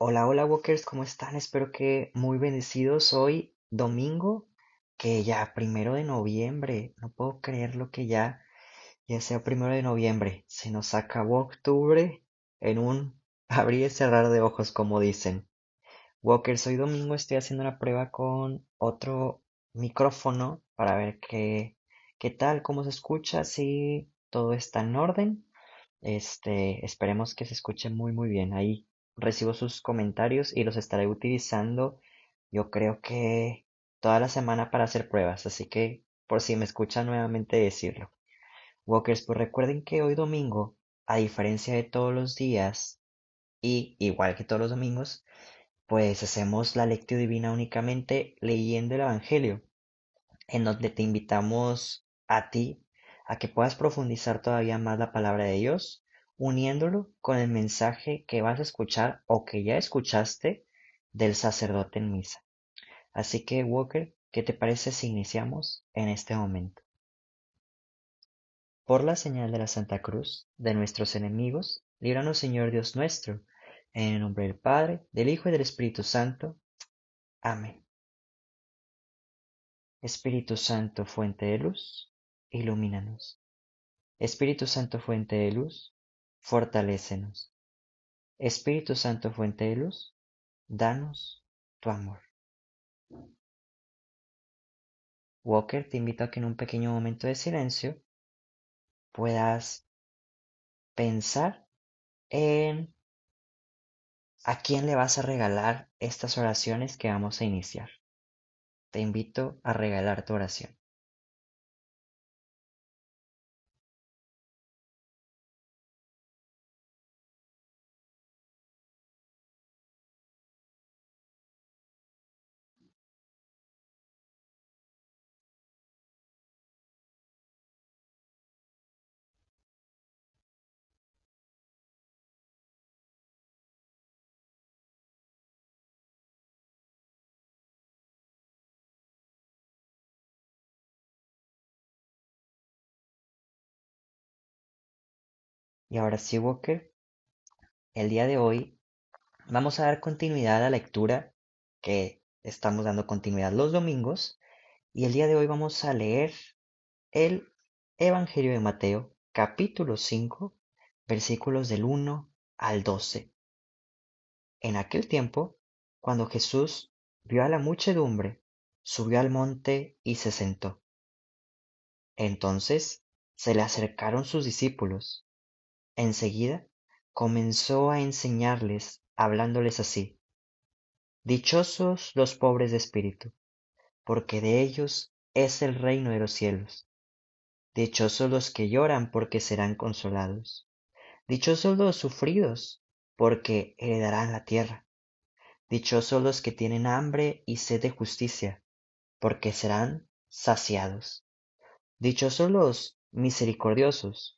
Hola, hola Walkers, ¿cómo están? Espero que muy bendecidos hoy, domingo, que ya primero de noviembre, no puedo creer lo que ya, ya sea primero de noviembre, se nos acabó octubre en un abrir y cerrar de ojos, como dicen. Walkers, hoy domingo estoy haciendo una prueba con otro micrófono para ver qué, qué tal, cómo se escucha, si todo está en orden. Este, esperemos que se escuche muy muy bien. Ahí recibo sus comentarios y los estaré utilizando yo creo que toda la semana para hacer pruebas, así que por si me escuchan nuevamente decirlo. Walkers, pues recuerden que hoy domingo, a diferencia de todos los días y igual que todos los domingos, pues hacemos la lectio divina únicamente leyendo el Evangelio, en donde te invitamos a ti a que puedas profundizar todavía más la palabra de Dios, uniéndolo con el mensaje que vas a escuchar o que ya escuchaste del sacerdote en misa. Así que, Walker, ¿qué te parece si iniciamos en este momento? Por la señal de la Santa Cruz, de nuestros enemigos, líbranos Señor Dios nuestro, en el nombre del Padre, del Hijo y del Espíritu Santo. Amén. Espíritu Santo, fuente de luz, ilumínanos. Espíritu Santo, fuente de luz, fortalécenos. Espíritu Santo, fuente de luz, danos tu amor. Walker, te invito a que en un pequeño momento de silencio puedas pensar en a quién le vas a regalar estas oraciones que vamos a iniciar. Te invito a regalar tu oración. Y ahora sí, Walker, el día de hoy vamos a dar continuidad a la lectura que estamos dando continuidad los domingos. Y el día de hoy vamos a leer el Evangelio de Mateo, capítulo 5, versículos del 1 al 12. En aquel tiempo, cuando Jesús vio a la muchedumbre, subió al monte y se sentó. Entonces se le acercaron sus discípulos Enseguida comenzó a enseñarles hablándoles así: Dichosos los pobres de espíritu, porque de ellos es el reino de los cielos. Dichosos los que lloran, porque serán consolados. Dichosos los sufridos, porque heredarán la tierra. Dichosos los que tienen hambre y sed de justicia, porque serán saciados. Dichosos los misericordiosos,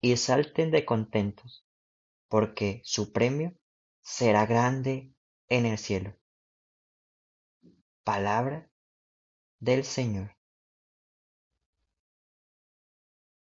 y salten de contentos, porque su premio será grande en el cielo. Palabra del Señor.